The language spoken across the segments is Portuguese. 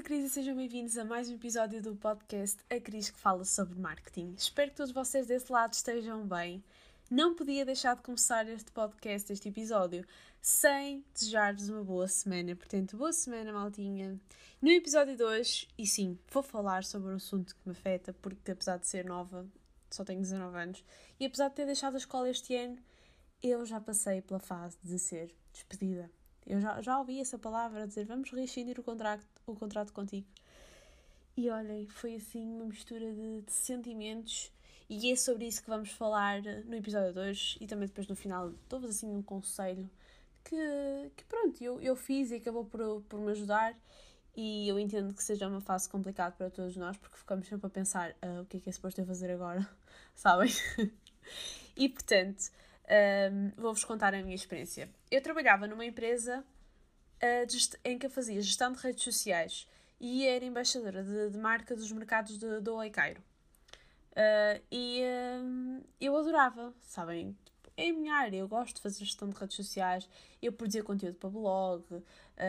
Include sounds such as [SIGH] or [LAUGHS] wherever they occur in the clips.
a Cris e sejam bem-vindos a mais um episódio do podcast A Cris que fala sobre marketing. Espero que todos vocês desse lado estejam bem. Não podia deixar de começar este podcast, este episódio, sem desejar-vos uma boa semana. Portanto, boa semana, maltinha. No episódio 2, e sim, vou falar sobre um assunto que me afeta, porque apesar de ser nova, só tenho 19 anos, e apesar de ter deixado a escola este ano, eu já passei pela fase de ser despedida. Eu já, já ouvi essa palavra dizer vamos rescindir o contrato, o contrato contigo. E olhem, foi assim uma mistura de, de, sentimentos e é sobre isso que vamos falar no episódio 2 e também depois no final dou-vos assim um conselho que, que pronto, eu, eu fiz e acabou por, por me ajudar e eu entendo que seja uma fase complicada para todos nós porque ficamos sempre a pensar uh, o que é que é suposto eu fazer agora, [LAUGHS] sabem? [LAUGHS] e portanto, um, vou-vos contar a minha experiência. Eu trabalhava numa empresa em que eu fazia gestão de redes sociais e era embaixadora de, de marca dos mercados de, do Oicairo. Uh, e uh, eu adorava, sabem? É a minha área, eu gosto de fazer gestão de redes sociais, eu produzia conteúdo para blog, uh,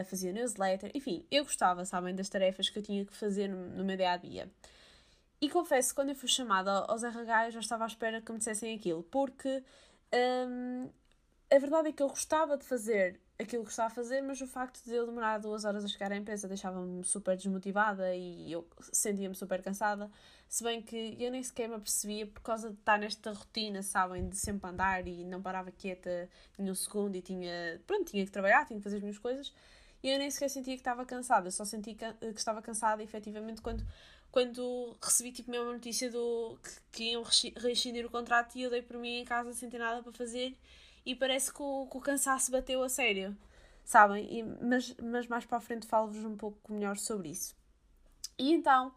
fazia newsletter, enfim, eu gostava, sabem, das tarefas que eu tinha que fazer no, no meu dia a dia. E confesso quando eu fui chamada aos RH eu já estava à espera que me dissessem aquilo, porque um, a verdade é que eu gostava de fazer aquilo que estava a fazer, mas o facto de eu demorar duas horas a chegar à empresa deixava-me super desmotivada e eu sentia-me super cansada. Se bem que eu nem sequer me apercebia por causa de estar nesta rotina, sabem, de sempre andar e não parava quieta nenhum segundo e tinha, pronto, tinha que trabalhar, tinha que fazer as minhas coisas. E eu nem sequer sentia que estava cansada, só senti que, que estava cansada efetivamente quando, quando recebi tipo mesmo a notícia do, que, que iam rescindir o contrato e eu dei por mim em casa sem ter nada para fazer e parece que o, que o cansaço bateu a sério, sabem? E, mas, mas mais para a frente falo-vos um pouco melhor sobre isso. E então,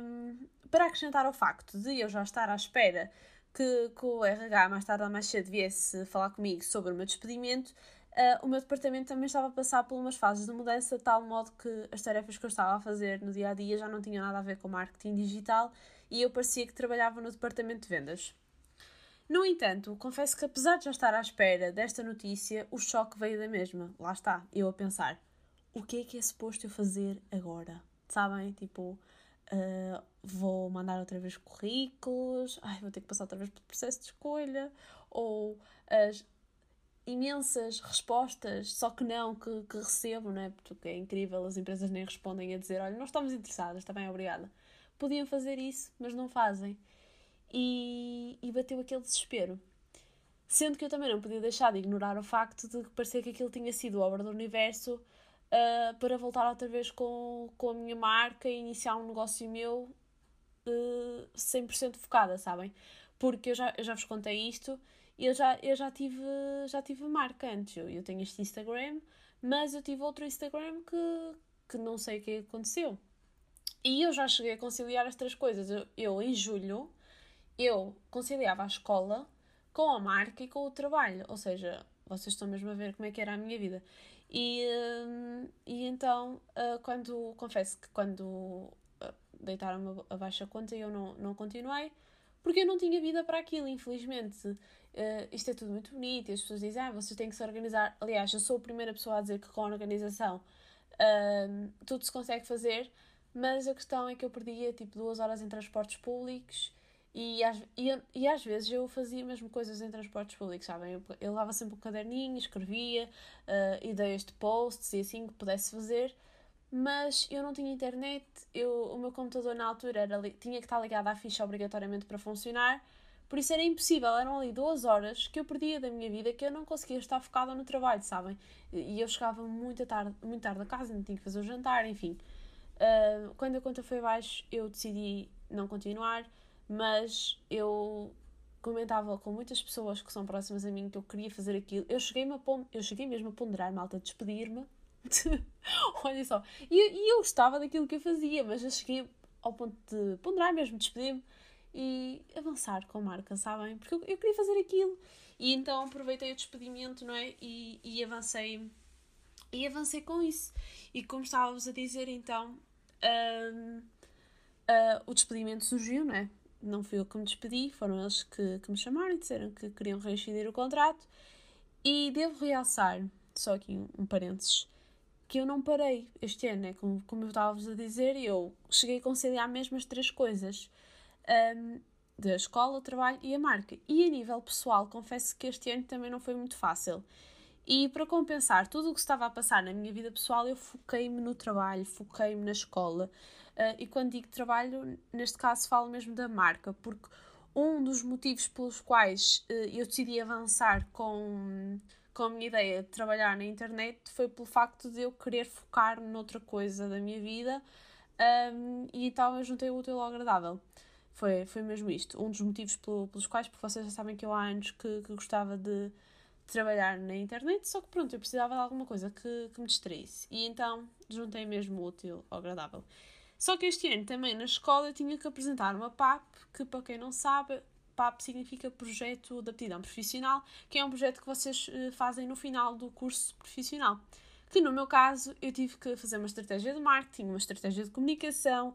um, para acrescentar ao facto de eu já estar à espera que, que o RH mais tarde ou mais cedo viesse falar comigo sobre o meu despedimento, uh, o meu departamento também estava a passar por umas fases de mudança, de tal modo que as tarefas que eu estava a fazer no dia a dia já não tinham nada a ver com marketing digital e eu parecia que trabalhava no departamento de vendas. No entanto, confesso que apesar de já estar à espera desta notícia, o choque veio da mesma. Lá está, eu a pensar: o que é que é suposto eu fazer agora? Sabem? Tipo, uh, vou mandar outra vez currículos, ai, vou ter que passar outra vez pelo processo de escolha, ou as imensas respostas, só que não, que, que recebo, né? porque é incrível, as empresas nem respondem a dizer: olha, não estamos interessadas, está bem, obrigada. Podiam fazer isso, mas não fazem e, e bateu aquele desespero. Sendo que eu também não podia deixar de ignorar o facto de que parecia que aquilo tinha sido obra do universo uh, para voltar outra vez com, com a minha marca e iniciar um negócio meu uh, 100% focada, sabem? Porque eu já, eu já vos contei isto e eu já, eu já, tive, já tive marca antes. Eu, eu tenho este Instagram, mas eu tive outro Instagram que, que não sei o que aconteceu. E eu já cheguei a conciliar as três coisas. Eu, eu em julho, eu conciliava a escola com a marca e com o trabalho. Ou seja, vocês estão mesmo a ver como é que era a minha vida. E, hum, e então, uh, quando, confesso que quando uh, deitaram-me a conta eu não, não continuei, porque eu não tinha vida para aquilo, infelizmente. Uh, isto é tudo muito bonito e as pessoas dizem, ah, vocês têm que se organizar. Aliás, eu sou a primeira pessoa a dizer que com a organização uh, tudo se consegue fazer, mas a questão é que eu perdia tipo duas horas em transportes públicos e às, e, e às vezes eu fazia mesmo coisas em transportes públicos, sabem? Eu, eu sempre um caderninho, escrevia uh, ideias de posts e assim que pudesse fazer, mas eu não tinha internet, eu, o meu computador na altura era, tinha que estar ligado à ficha obrigatoriamente para funcionar, por isso era impossível, eram ali duas horas que eu perdia da minha vida que eu não conseguia estar focada no trabalho, sabem? E eu chegava muito tarde, muito tarde a casa, não tinha que fazer o jantar, enfim. Uh, quando a conta foi baixo, eu decidi não continuar mas eu comentava com muitas pessoas que são próximas a mim que eu queria fazer aquilo. Eu cheguei, a eu cheguei mesmo a ponderar, malta, despedir-me. [LAUGHS] Olha só. E, e, eu gostava daquilo que eu fazia, mas eu cheguei ao ponto de ponderar mesmo, despedir-me e avançar com a marca, sabem? Porque eu, eu, queria fazer aquilo. E então aproveitei o despedimento, não é? E, e avancei. E avancei com isso. E como estávamos a dizer, então. Um, uh, ah, o despedimento surgiu, não é? Não fui eu que me despedi, foram eles que, que me chamaram e disseram que queriam rescindir o contrato. E devo realçar, só aqui um, um parênteses, que eu não parei este ano, né? como, como eu estava-vos a dizer, eu cheguei a conciliar mesmo as três coisas. Um, da escola, o trabalho e a marca. E a nível pessoal, confesso que este ano também não foi muito fácil. E para compensar tudo o que estava a passar na minha vida pessoal, eu foquei-me no trabalho, foquei-me na escola. Uh, e quando digo trabalho, neste caso falo mesmo da marca, porque um dos motivos pelos quais uh, eu decidi avançar com, com a minha ideia de trabalhar na internet foi pelo facto de eu querer focar noutra coisa da minha vida um, e então eu juntei o útil ao agradável. Foi, foi mesmo isto. Um dos motivos pelo, pelos quais, porque vocês já sabem que eu há anos que, que gostava de trabalhar na internet, só que pronto, eu precisava de alguma coisa que, que me distraísse. E então juntei mesmo o útil ao agradável. Só que este ano também na escola eu tinha que apresentar uma PAP, que para quem não sabe, PAP significa Projeto de Aptidão Profissional, que é um projeto que vocês uh, fazem no final do curso profissional. Que no meu caso eu tive que fazer uma estratégia de marketing, uma estratégia de comunicação,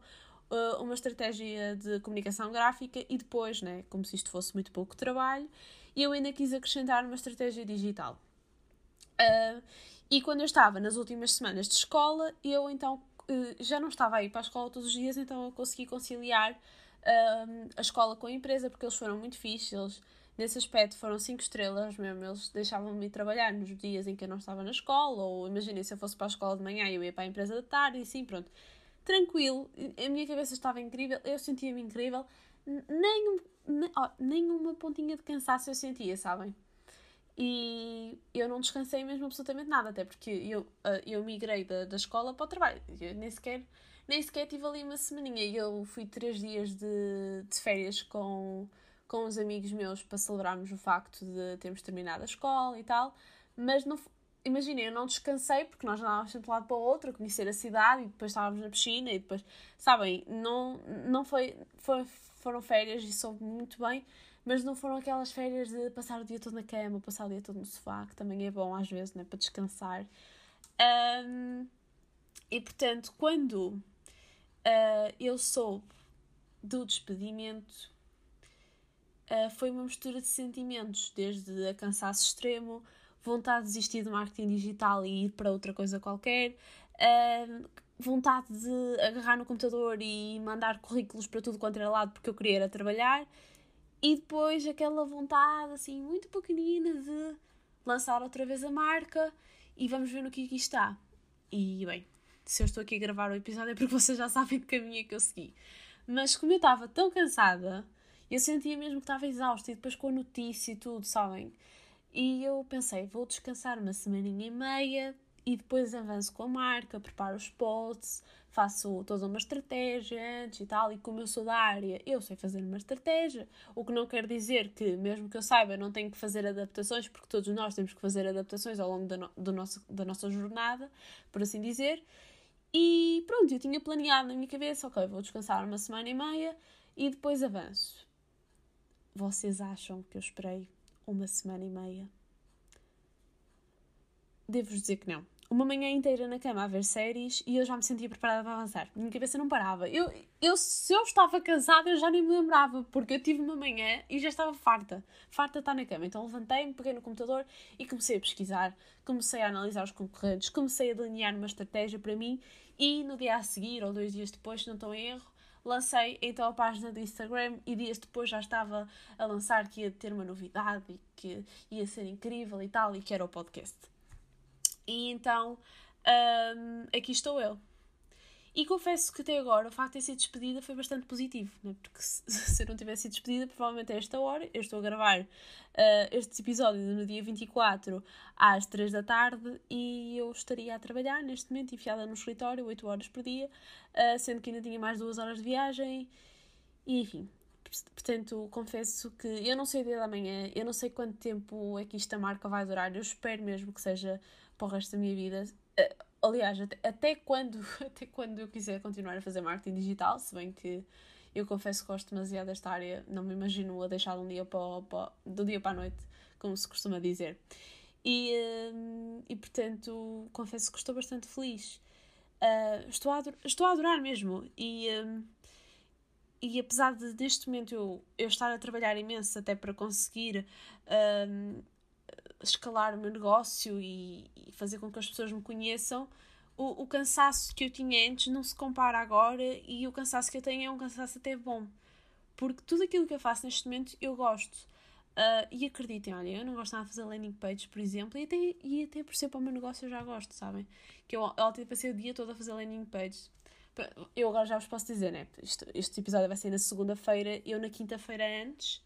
uh, uma estratégia de comunicação gráfica e depois, né, como se isto fosse muito pouco trabalho, eu ainda quis acrescentar uma estratégia digital. Uh, e quando eu estava nas últimas semanas de escola, eu então já não estava a ir para a escola todos os dias, então eu consegui conciliar a escola com a empresa, porque eles foram muito fixos, eles nesse aspecto foram cinco estrelas mesmo, eles deixavam-me trabalhar nos dias em que eu não estava na escola, ou imaginem se eu fosse para a escola de manhã e eu ia para a empresa de tarde, e assim, pronto tranquilo, a minha cabeça estava incrível, eu sentia-me incrível, nem, nem, oh, nem uma pontinha de cansaço eu sentia, sabem? E eu não descansei mesmo absolutamente nada, até porque eu, eu migrei da, da escola para o trabalho, eu nem sequer, nem sequer tive ali uma semaninha, eu fui três dias de, de férias com, com os amigos meus para celebrarmos o facto de termos terminado a escola e tal, mas não, imaginem, eu não descansei porque nós andávamos de um lado para o outro a conhecer a cidade e depois estávamos na piscina e depois, sabem, não, não foi, foi foram férias e soube muito bem, mas não foram aquelas férias de passar o dia todo na cama, passar o dia todo no sofá, que também é bom às vezes, né, para descansar. Um, e portanto, quando uh, eu soube do despedimento, uh, foi uma mistura de sentimentos, desde a cansaço extremo, vontade de desistir do marketing digital e ir para outra coisa qualquer, uh, vontade de agarrar no computador e mandar currículos para tudo quanto era lado porque eu queria era trabalhar, e depois aquela vontade assim muito pequenina de lançar outra vez a marca e vamos ver no que aqui está. E bem, se eu estou aqui a gravar o episódio é porque vocês já sabem que caminho é que eu segui. Mas como eu estava tão cansada, eu sentia mesmo que estava exausta e depois com a notícia e tudo, sabem? E eu pensei, vou descansar uma semaninha e meia e depois avanço com a marca, preparo os posts, faço toda uma estratégia antes e tal. E como eu sou da área, eu sei fazer uma estratégia. O que não quer dizer que, mesmo que eu saiba, não tenho que fazer adaptações, porque todos nós temos que fazer adaptações ao longo da, no, do nosso, da nossa jornada, por assim dizer. E pronto, eu tinha planeado na minha cabeça, ok, vou descansar uma semana e meia e depois avanço. Vocês acham que eu esperei uma semana e meia. Devo-vos dizer que não. Uma manhã inteira na cama a ver séries e eu já me sentia preparada para avançar. Minha cabeça não parava. Eu, eu, se eu estava cansada, eu já nem me lembrava, porque eu tive uma manhã e já estava farta. Farta estar na cama. Então levantei-me, peguei no computador e comecei a pesquisar, comecei a analisar os concorrentes, comecei a delinear uma estratégia para mim e no dia a seguir, ou dois dias depois, se não estou em erro, lancei então a página do Instagram e dias depois já estava a lançar que ia ter uma novidade e que ia ser incrível e tal, e que era o podcast. E então um, aqui estou eu. E confesso que até agora o facto de ter sido despedida foi bastante positivo, né? porque se, [LAUGHS] se eu não tivesse sido despedida, provavelmente a esta hora, eu estou a gravar uh, este episódio no dia 24 às 3 da tarde e eu estaria a trabalhar neste momento, enfiada no escritório, 8 horas por dia, uh, sendo que ainda tinha mais 2 horas de viagem, e enfim. Portanto, confesso que eu não sei o dia da manhã, eu não sei quanto tempo é que esta marca vai durar, eu espero mesmo que seja para o resto da minha vida. Uh, aliás, até, até, quando, [LAUGHS] até quando eu quiser continuar a fazer marketing digital, se bem que eu confesso que gosto demasiado desta área, não me imagino a deixar de um dia para, para, do dia para a noite, como se costuma dizer. E, hum, e portanto, confesso que estou bastante feliz. Uh, estou, a, estou a adorar mesmo. E, um, e apesar de neste momento eu, eu estar a trabalhar imenso até para conseguir um, escalar o meu negócio e, e, fazer com que as pessoas me conheçam, o, o cansaço que eu tinha antes não se compara agora e o cansaço que eu tenho é um cansaço até bom. Porque tudo aquilo que eu faço neste momento eu gosto. Uh, e acreditem, olha, eu não gosto nada de fazer landing pages, por exemplo, e até, e até por ser para o meu negócio eu já gosto, sabem? Que eu ontem passei o dia todo a fazer landing pages. Eu agora já vos posso dizer, né? Este, este episódio vai ser na segunda-feira, eu na quinta-feira antes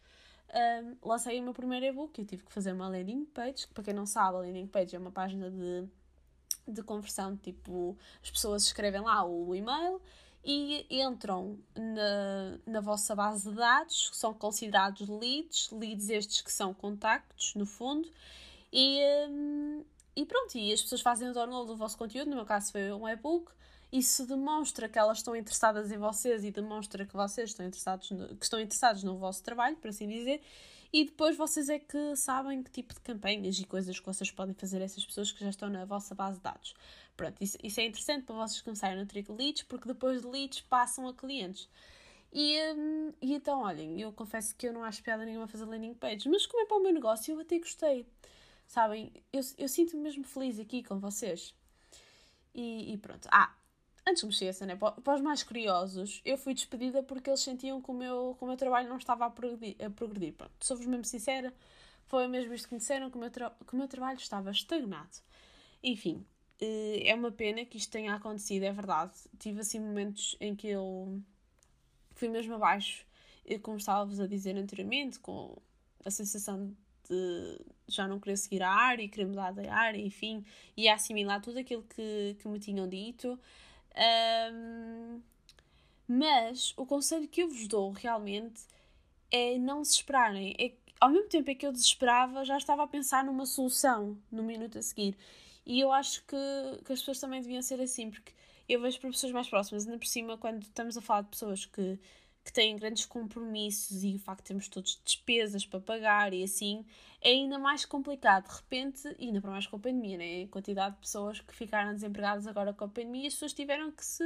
um, lancei o meu primeiro e-book. Eu tive que fazer uma landing page, que para quem não sabe, a landing page é uma página de, de conversão, tipo, as pessoas escrevem lá o e-mail e entram na, na vossa base de dados, que são considerados leads, leads estes que são contactos, no fundo, e, um, e pronto, e as pessoas fazem o download do vosso conteúdo, no meu caso foi um e-book, isso demonstra que elas estão interessadas em vocês e demonstra que vocês estão interessados no, que estão interessados no vosso trabalho, por assim dizer, e depois vocês é que sabem que tipo de campanhas e coisas que vocês podem fazer a essas pessoas que já estão na vossa base de dados. Pronto, isso, isso é interessante para vocês começarem a nutrir leads, porque depois de leads passam a clientes. E, hum, e então, olhem, eu confesso que eu não acho piada nenhuma fazer landing page, mas como é para o meu negócio, eu até gostei. Sabem, eu, eu sinto-me mesmo feliz aqui com vocês. E, e pronto. Ah, antes que me esqueça, né? para os mais curiosos, eu fui despedida porque eles sentiam que o meu, que o meu trabalho não estava a progredir. A progredir. Pronto, sou-vos mesmo sincera, foi mesmo isto que me disseram, que o meu, que o meu trabalho estava estagnado. Enfim, eh, é uma pena que isto tenha acontecido, é verdade. Tive assim momentos em que eu fui mesmo abaixo, como estava-vos a dizer anteriormente, com a sensação de já não querer seguir a área e querer mudar de área, enfim, e assimilar tudo aquilo que, que me tinham dito. Um, mas o conselho que eu vos dou realmente é não se esperarem. É, ao mesmo tempo em que eu desesperava, já estava a pensar numa solução no minuto a seguir. E eu acho que, que as pessoas também deviam ser assim, porque eu vejo para pessoas mais próximas, ainda por cima, quando estamos a falar de pessoas que, que têm grandes compromissos e o facto de termos todos despesas para pagar e assim, é ainda mais complicado. De repente, ainda para mais com a pandemia, né? a quantidade de pessoas que ficaram desempregadas agora com a pandemia, as pessoas tiveram que se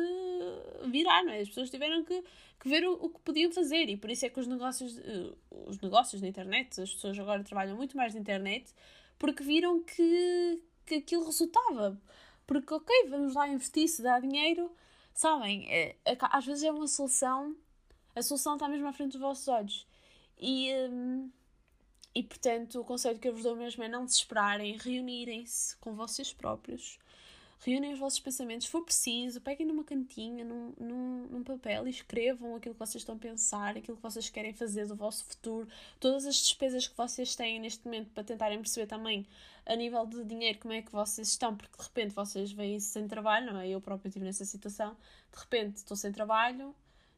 virar, não é? as pessoas tiveram que, que ver o, o, que podiam fazer e por isso é que os negócios, uh, os negócios na internet, as pessoas agora trabalham muito mais na internet porque viram que, que aquilo resultava. Porque, ok, vamos lá investir, se dá dinheiro, sabem, é, às vezes é uma solução a solução está mesmo à frente dos vossos olhos. E, um, e portanto, o conselho que eu vos dou mesmo é não desesperarem, reunirem-se com vocês próprios, reúnem os vossos pensamentos, se for preciso, peguem numa cantinha, num, num, num, papel e escrevam aquilo que vocês estão a pensar, aquilo que vocês querem fazer do vosso futuro, todas as despesas que vocês têm neste momento para tentarem perceber também a nível de dinheiro como é que vocês estão, porque de repente vocês vêm sem trabalho, não é? Eu próprio estive nessa situação, de repente estou sem trabalho,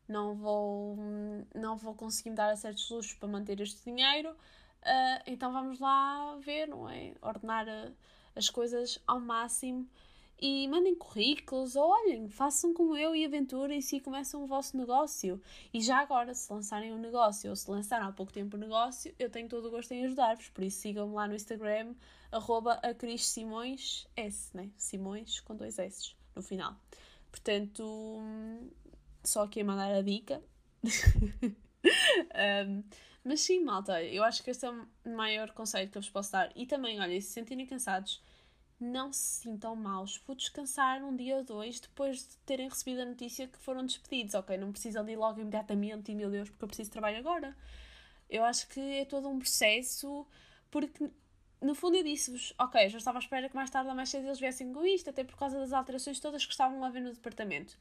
não vou, não vou conseguir me dar a certos luxos para manter este dinheiro, uh, então vamos lá ver, não é? Ordenar a, as coisas ao máximo e mandem currículos ou olhem, façam como eu e aventurem-se e começam o vosso negócio. E já agora, se lançarem um negócio ou se lançaram há pouco tempo um negócio, eu tenho todo o gosto em ajudar-vos. Por isso sigam-me lá no Instagram, arroba a Cris Simões, S, né? Simões com dois S no final. Portanto, só aqui a mandar a dica. um, [LAUGHS] mas sim, malta, eu acho que este é o maior conselho que eu vos posso dar. E também, olha, se sentirem cansados, não se sintam maus. Vou descansar um dia ou dois depois de terem recebido a notícia que foram despedidos, ok? Não precisam de ir logo imediatamente e, meu Deus, porque eu preciso de trabalho agora. Eu acho que é todo um processo, porque no fundo eu disse-vos, ok, já estava à espera que mais tarde ou mais cedo eles viessem com isto, até por causa das alterações todas que estavam a ver no departamento.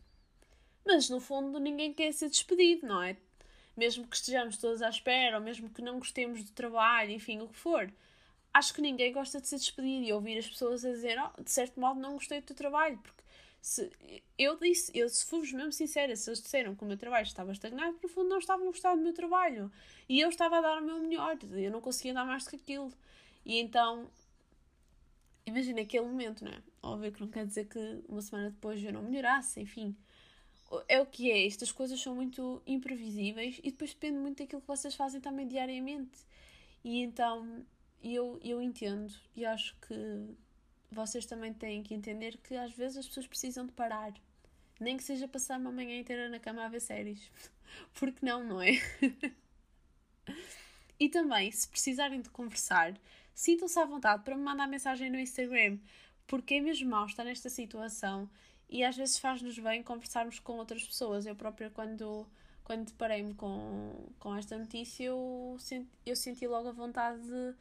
Mas no fundo ninguém quer ser despedido, não é? Mesmo que estejamos todos à espera, ou mesmo que não gostemos do trabalho, enfim, o que for. Acho que ninguém gosta de ser despedido e ouvir as pessoas a dizer, oh, de certo modo não gostei do teu trabalho, porque se, eu disse, eu se fomos mesmo sincera, se eles disseram que o meu trabalho estava estagnado, no fundo não estavam a gostar do meu trabalho. E eu estava a dar o meu melhor, eu não conseguia dar mais do que aquilo. E então, imagina aquele momento, não é? Óbvio que não quer dizer que uma semana depois eu não melhorasse, enfim é o que é. Estas coisas são muito imprevisíveis e depois depende muito daquilo que vocês fazem também diariamente. E então eu, eu entendo e acho que vocês também têm que entender que às vezes as pessoas precisam de parar. Nem que seja passar uma manhã inteira na cama a ver séries. [LAUGHS] Porque não, não é? [LAUGHS] e também, se precisarem de conversar, sintam-se à vontade para me mandar mensagem no Instagram porque é mesmo mau estar nesta situação e às vezes faz-nos bem conversarmos com outras pessoas. Eu própria, quando, quando deparei-me com, com esta notícia, eu senti, eu senti logo a vontade de,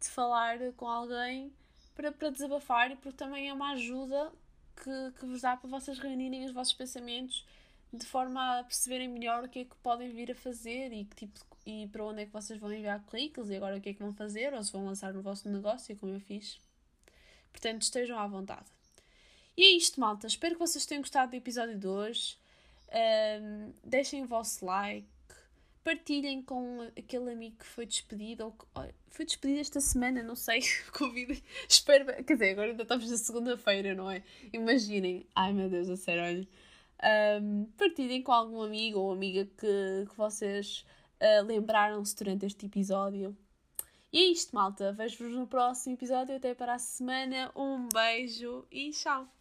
de falar com alguém para, para desabafar e porque também é uma ajuda que, que vos dá para vocês reunirem os vossos pensamentos de forma a perceberem melhor o que é que podem vir a fazer e, que tipo, e para onde é que vocês vão enviar cliques e agora o que é que vão fazer ou se vão lançar no vosso negócio, como eu fiz. Portanto, estejam à vontade. E é isto, malta. Espero que vocês tenham gostado do episódio de hoje. Um, deixem o vosso like. Partilhem com aquele amigo que foi despedido. Ou que, foi despedido esta semana, não sei. [LAUGHS] Covid. Espero. Quer dizer, agora ainda estamos na segunda-feira, não é? Imaginem. Ai meu Deus, a sério, olha. Um, partilhem com algum amigo ou amiga que, que vocês uh, lembraram-se durante este episódio. E é isto, malta. Vejo-vos no próximo episódio. Até para a semana. Um beijo e tchau!